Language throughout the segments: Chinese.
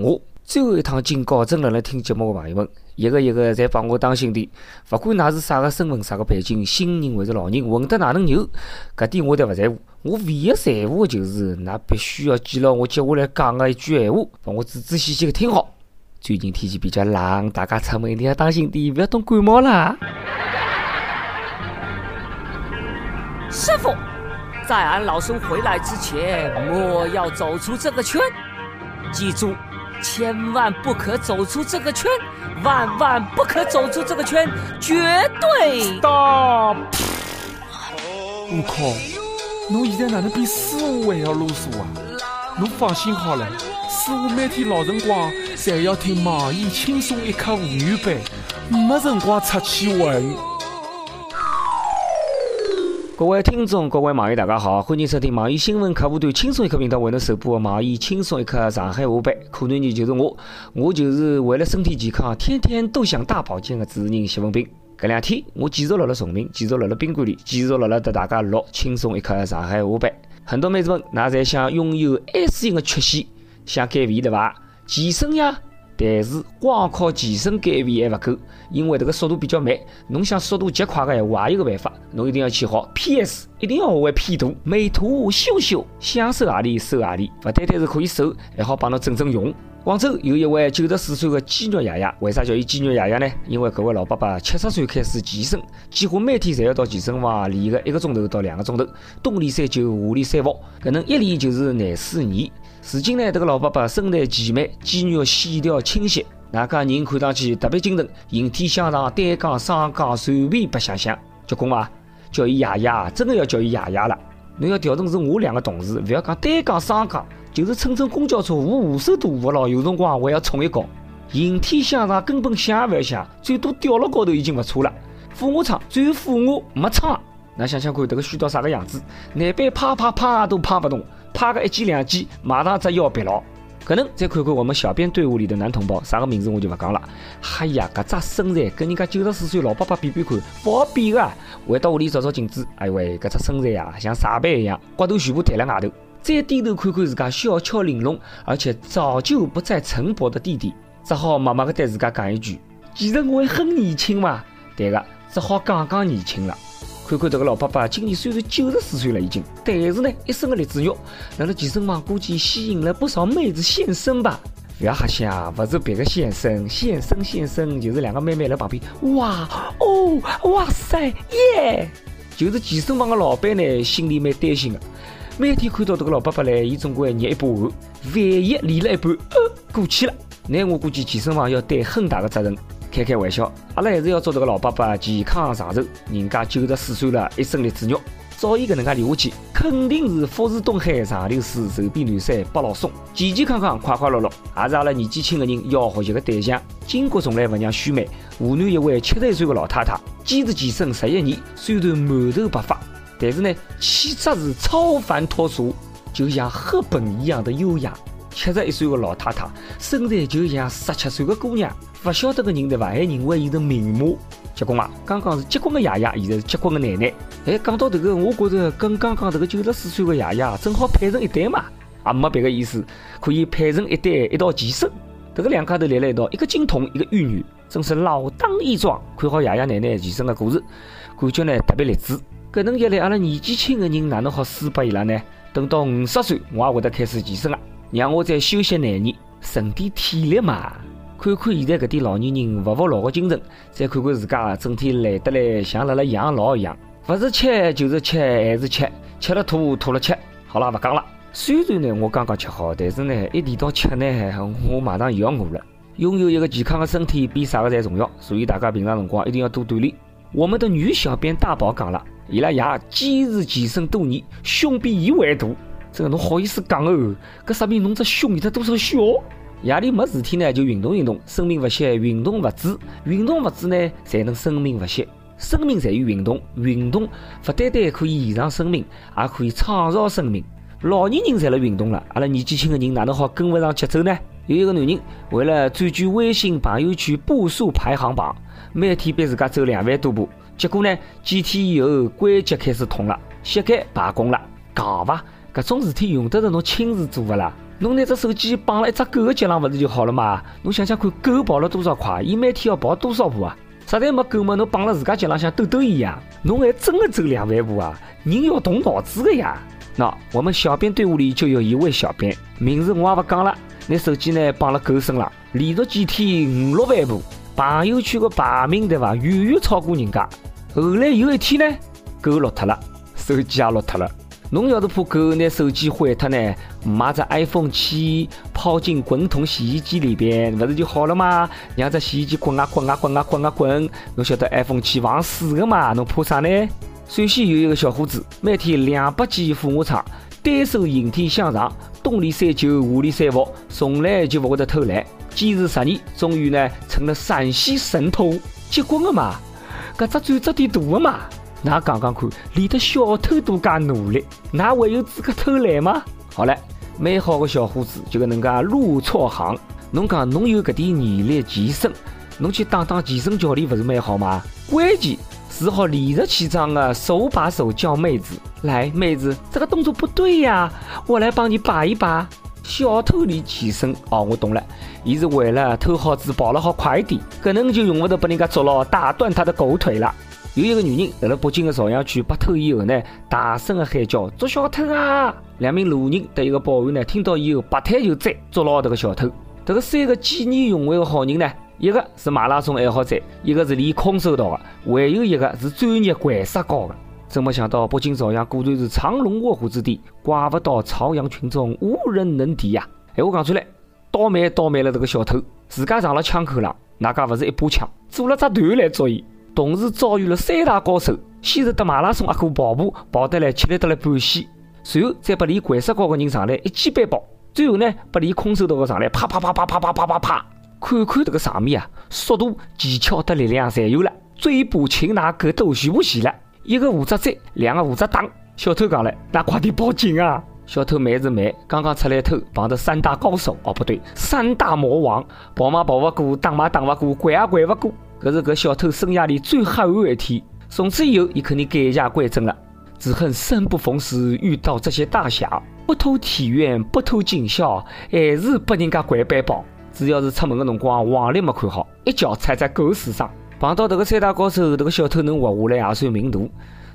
我最后一趟警告正辣辣听节目的朋友们，一个一个侪帮我当心点。勿管㑚是啥个身份、啥个背景，新人还是老人，混得哪能牛，搿点我侪勿在乎。我唯一在乎的就是，㑚必须要记牢我接下来讲个一句闲话，帮我仔仔细细个听好。最近天气比较冷，大家出门一定要当心点，勿要冻感冒啦。师傅，在俺老孙回来之前，莫要走出这个圈。记住，千万不可走出这个圈，万万不可走出这个圈，绝对。Stop！我靠，侬现在哪能比师傅还要啰嗦啊？侬放心好了，师傅每天老辰光侪要听网易轻松一刻无语版，没辰光出去玩。各位听众，各位网友，大家好，欢迎收听网易新闻客户端轻松一刻频道为侬首播的网易轻松一刻上海话版。可能你就是我，我就是为了身体健康，天天都想大保健的主持人谢文斌。搿两天我继续辣辣崇明，继续辣辣宾馆里，继续辣辣搭大家录轻松一刻上海话版。很多妹子们，㑚侪想拥有 S 型的曲线，想减肥对伐？健身呀！但是光靠健身减肥还勿够，因为这个速度比较慢。侬想速度极快的闲话，还有个办法，侬一定要去学 PS，一定要学会 P 图、美图秀秀，想瘦何里瘦何里，勿单单是可以瘦，还好帮侬整整容。广州有一位九十四岁的肌肉爷爷，为啥叫伊肌肉爷爷呢？因为搿位老伯伯七十岁开始健身，几乎每天侪要到健身房练个一个钟头到两个钟头，冬练三九，夏练三伏，搿能一练就是廿四年。如今呢，这个老伯伯身材健美，肌肉线条清晰，那家人看上去特别精神，引体向上，单杠、双杠随便白相相。结棍伐？叫伊爷爷，真的要叫伊爷爷了。侬要调成是我两个同事，勿要讲单杠、双杠，就是乘乘公交车，我五手都扶牢，有辰光还要冲一高。引体向上根本想也勿要想，最多掉了高头已经勿错了。俯卧撑最俯卧没撑，那想想看，这个虚到啥个样子？难边啪啪啪都啪不动。啪个一击两击，马上只腰别牢。可能再看看我们小编队伍里的男同胞，啥个名字我就不讲了。哎呀，搿只身材跟人家九十四岁老伯伯比比看，不好比个。回到屋里照照镜子，哎喂，搿只身材呀，像沙板一样，骨头全部抬辣外头。再低头看看自家小巧玲珑，而且早就不再晨勃的弟弟，只好默默地对自家讲一句：其实我还很年轻嘛。对个，只好讲讲年轻了。看看这个老伯伯，今年虽然九十四岁了已经，但是呢，一身的励志肉，那个健身房估计吸引了不少妹子现身吧？不要瞎想，不是别个现身，现身现身就是两个妹妹在旁边，哇哦，哇塞耶！就是健身房的老板呢，心里蛮担心的，每天看到这个老伯伯来，伊总归捏一把汗，万一练了一半，呃，过去了，那我估计健身房要担很大的责任。开开玩笑，阿拉还是要祝这个老伯伯健康长寿。人家九十四岁了，一身励志肉，照伊搿能介练下去，肯定是福如东海，长流水，寿比南山不老松，健健康康，快快乐乐，也是阿拉年纪轻的人要学习的对象。巾帼从来勿让须眉。湖南一位七十一岁的老太太，坚持健身十一年，虽然满头白发，但是呢，气质是超凡脱俗，就像赫本一样的优雅。七十一岁的老太太，身材就像十七岁的姑娘。不晓得的人对伐？还认为伊是名模。结棍啊！刚刚是结棍的爷爷，现在是结棍的奶奶。哎，讲到这个，我觉着跟刚刚这个九十四岁的爷爷正好配成一对嘛，也没别个意思，可以配成一对一道健身。这个两家头立了一道，一个金童，一个玉女，真是老当益壮。看好爷爷奶奶健身的故事，感觉呢特别励志。搿能一来，阿拉年纪轻的人哪能好输拨伊拉呢？等到五十岁，我也会得开始健身了，让我再休息廿年，省点体力嘛。看看现在搿点老年人勿服老的精神，再看看自家整天懒得来像辣辣养老一样，勿是吃就是吃还是吃，吃了吐吐了吃。好了，勿讲了。虽然呢我刚刚吃好，但是呢一提到吃呢，我马上又要饿了。拥有一个健康的身体比啥个侪重要，所以大家平常辰光一定要多锻炼。我们的女小编大宝讲了，伊拉爷坚持健身多年，胸比伊还大。这个侬好意思讲哦？搿说明侬只胸有得多少小？夜里没事体呢，就运动运动，生命勿息，运动勿止，运动勿止呢，才能生命勿息。生命在于运动，运动勿单单可以延长生命，也可以创造生命。老年人侪辣运动了，阿拉年纪轻的人哪能好跟勿上节奏呢？有一个男人为了占据微信朋友圈步数排行榜，每天逼自家走两万多步，结果呢，几天以后关节开始痛了，膝盖罢工了。讲伐？搿种事体用得着侬亲自做勿啦？侬拿只手机绑了一只狗的脚上，勿是就好了嘛？侬想想看，狗跑了多少快？伊每天要跑多少步啊？实在没狗嘛，侬绑了自家脚浪向抖抖一样，侬还真的走两万步啊？人要动脑子的呀！那我们小编队伍里就有一位小编，名字我也勿讲了。拿手机呢绑了狗身上，连续几天五六万步，朋友圈的排名对伐？远远超过人家。后来有一天呢，狗落脱了，手机也落脱了。侬要是怕狗拿手机坏脱呢，买只 iPhone 七抛进滚筒洗衣机里边，勿是就好了吗？让只洗衣机滚啊滚啊滚啊滚啊滚，侬晓得 iPhone 七防水的嘛？侬怕啥呢？陕西有一个小伙子，每天两百记俯卧撑，单手引体向上，东里三九，五里三伏，从来就勿会得偷懒。坚持十年，终于呢成了陕西神偷。结棍的嘛？搿只转折点大的嘛？㑚讲讲看，连得小偷都介努力，㑚还有资格偷懒吗？好了，美好的小伙子就搿能介入错行。侬讲侬有搿点毅力健身，侬去当当健身教练勿是蛮好吗？关键是好理直气壮的手把手教妹子。来，妹子，这个动作不对呀，我来帮你把一把。小偷练健身哦，我懂了，伊是为了偷好子跑了好快点，搿能就用勿着被人家捉牢，打断他的狗腿了。有一个女人在了北京的朝阳区被偷以后呢，大声的喊叫捉小偷啊！两名路人和一个保安呢，听到以后拔腿就追，捉牢这个小偷。这个三个见义勇为的好人呢，一个是马拉松爱好者，一个是练空手道的，还有一个是专业掼石膏的。真没想到，北京朝阳果然是藏龙卧虎之地，怪不到朝阳群众无人能敌呀！哎，我讲出来，倒霉倒霉了这个小偷，自家上了枪口上，哪家不是一把枪，组了只团来捉伊。同时遭遇了三大高手，先是得马拉松阿哥跑步跑得来吃力得来半死，随后再把练掼石膏的人上来一记背包，最后呢把连空手道个上来啪啪啪啪啪啪啪啪啪，看看这个场面啊，速度、技巧和力量侪有了，追捕擒拿狗都全部齐了，一个负责追，两个负责打。小偷讲了，那快点报警啊！小偷慢是慢，刚刚出来偷，碰到三大高手，哦不对，三大魔王，跑嘛跑不过，打嘛打不过，掼也掼不过。这是个小偷生涯里最黑暗的一天。从此以后，伊肯定改邪归正了。只恨生不逢时，遇到这些大侠，不偷体院，不偷警校，还是被人家掼背包。只要是出门的辰光，黄历没看好，一脚踩在狗屎上。碰到这个三大高手，这个小偷能活下来，也算命大。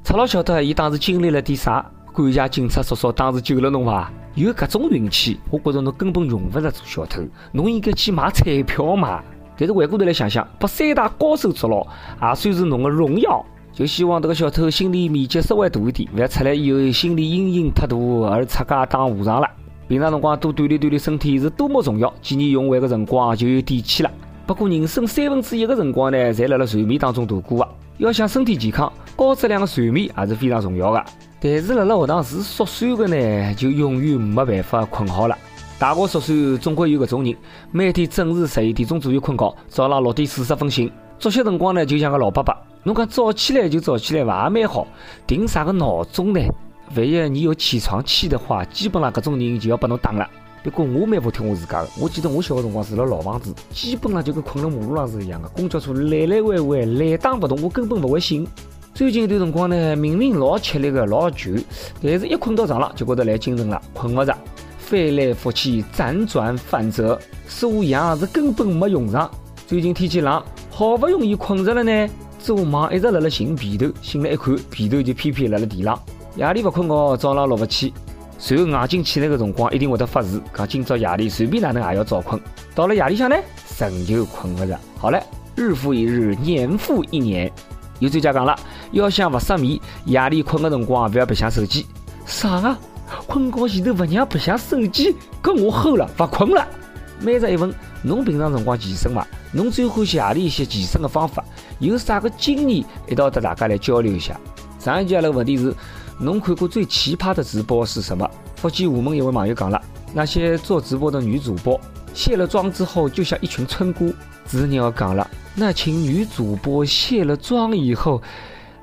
赤佬晓得伊当时经历了点啥？感谢警察叔叔当时救了侬伐？有搿种运气，我觉着侬根本用不着做小偷，侬应该去买彩票嘛。但是回过头来想想，把三大高手捉牢，也算是侬的荣耀。就希望这个小偷心理面积稍微大一点，不要出来以后心理阴影太大而出家当和尚了。平常辰光多锻炼锻炼身体是多么重要，见义勇为的辰光就有底气了。不过人生三分之一的辰光呢，侪辣辣睡眠当中度过啊。要想身体健康，高质量的睡眠也是非常重要的。但是辣辣学堂是宿舍的呢，就永远没办法困好了。大学宿舍总归有搿种人，每天准时十一点钟左右困觉，早浪六点四十分醒。作息辰光呢，就像个老伯伯。侬讲早起来就早起来伐，也蛮好。定啥个闹钟呢？万一你有起床气的话，基本上搿种人就要把侬打了。不过我蛮服听我自家的。我记得我小个辰光住辣老房子，基本上就跟困辣马路上是一样的。公交车来来回回，来打不动，我根本勿会醒。最近一段辰光呢，明明老吃力个，老倦，但是一困到床上就觉得来精神了，困勿着。翻来覆去，辗转反侧，数羊是根本没用上。最近天气冷，好不容易困着了呢，做梦一直辣辣寻被头，醒来一看，被头就偏偏辣辣地上。夜里不困觉，早上落不起，随后眼睛起来的辰光，一定会得发誓，讲今朝夜里随便哪能也要早困。到了夜里向呢，仍旧困不着。好了，日复一日，年复一年。有专家讲了，要想不失眠，夜里困的辰光不要白相手机。啥啊？困觉前头不让白相手机，搿我齁了，勿困了。每日一问，侬平常辰光健身伐？侬最欢喜何里一些健身的方法？有啥个经验一道和大家来交流一下？上一期阿拉问题是，侬看过最奇葩的直播是什么？福建厦门一位网友讲了，那些做直播的女主播卸了妆之后就像一群村姑。主持人要讲了，那群女主播卸了妆以后，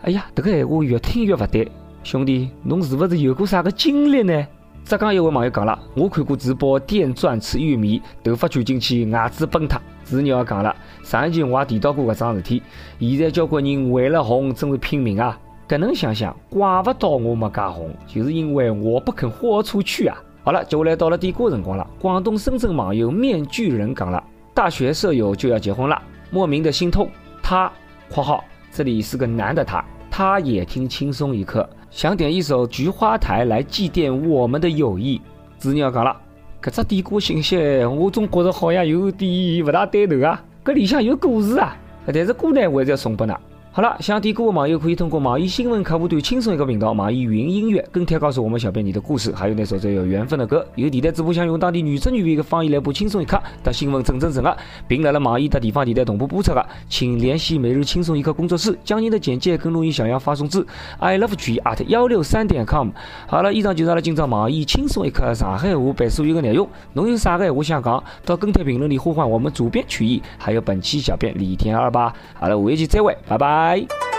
哎呀，这个闲话越听越不对。兄弟，侬是不是有过啥个经历呢？浙江一位网友讲了，我看过直播电钻吃玉米，头发卷进去，牙齿崩塌。主持人讲了，上一期我也提到过搿桩事体。现在交关人为了红，真是拼命啊！搿能想想，怪不到我没介红，就是因为我不肯豁出去啊！好了，接下来到了点歌辰光了。广东深圳网友面具人讲了，大学舍友就要结婚了，莫名的心痛。他（括号这里是个男的他），他也听轻松一刻，想点一首《菊花台》来祭奠我们的友谊。子鸟讲了，搿只点歌信息我总觉着好像有点勿大对头啊，搿里向有故事啊，但是歌呢，我还是要送拨㑚。好了，想点歌的网友可以通过网易新闻客户端轻松一刻频道、网易云音乐跟帖告诉我们小编你的故事，还有那首最有缘分的歌。有电台主播想用当地原汁原味的方言来播轻松一刻，当新闻正正正的，并来了网易的地方电台同步播出的，请联系每日轻松一刻工作室，将您的简介跟录音小样发送至 i love g at 幺六三点 com。好了，以上就是阿拉今朝网易轻松一刻上海话版所有的内容。侬有啥个话想讲，到跟帖评论里呼唤我们主编曲艺，还有本期小编李天二吧。好了，下期再会，拜拜。Bye.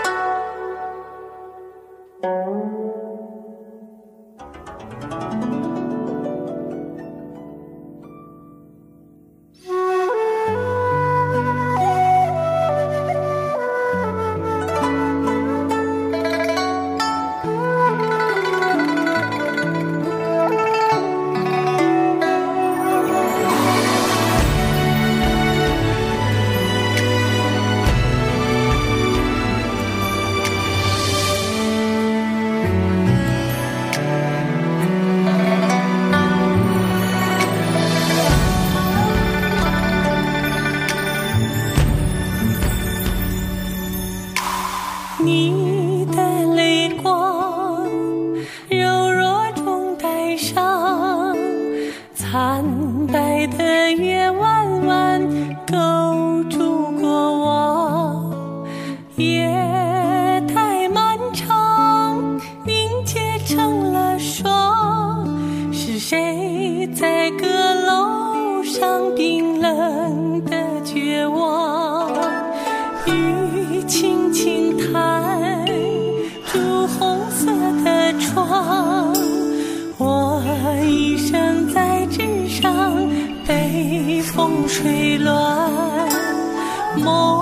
你的泪光柔弱中带伤惨白的月弯弯勾住过往夜太漫长。凝结成了霜是谁在阁楼上冰冷的绝望？雨轻轻窗我一生在纸上被风吹乱梦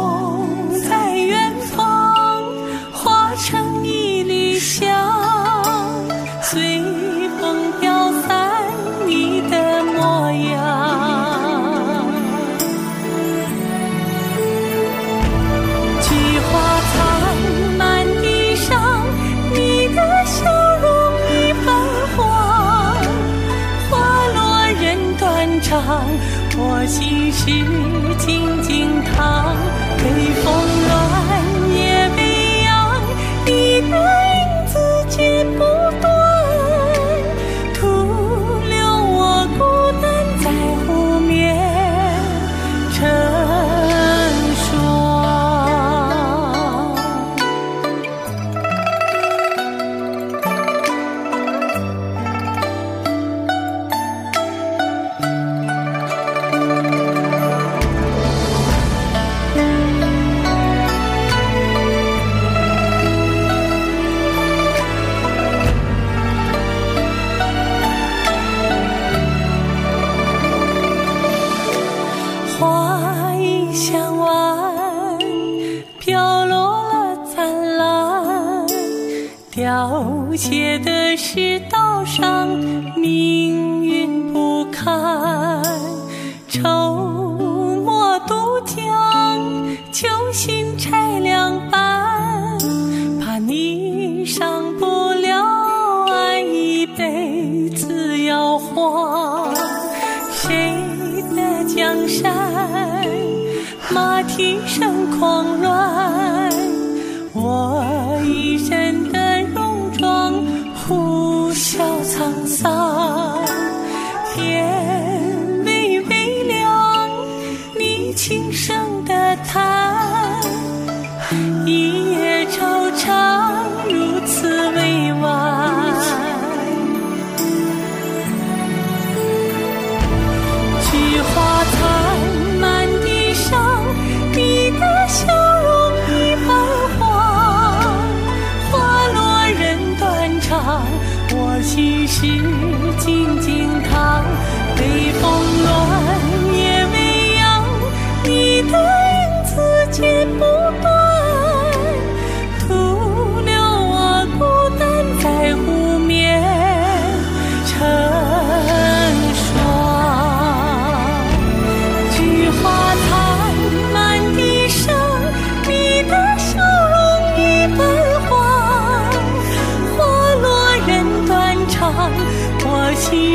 我心事静静躺北风乱了解的是，道上命运不堪。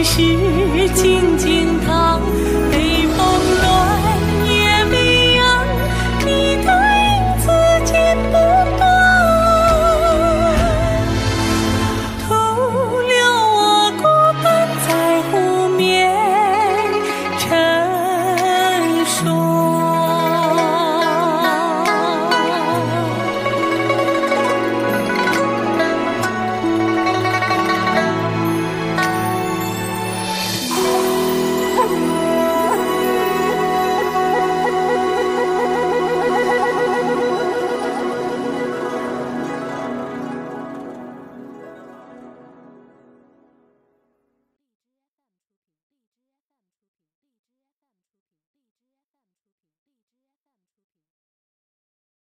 是静静躺。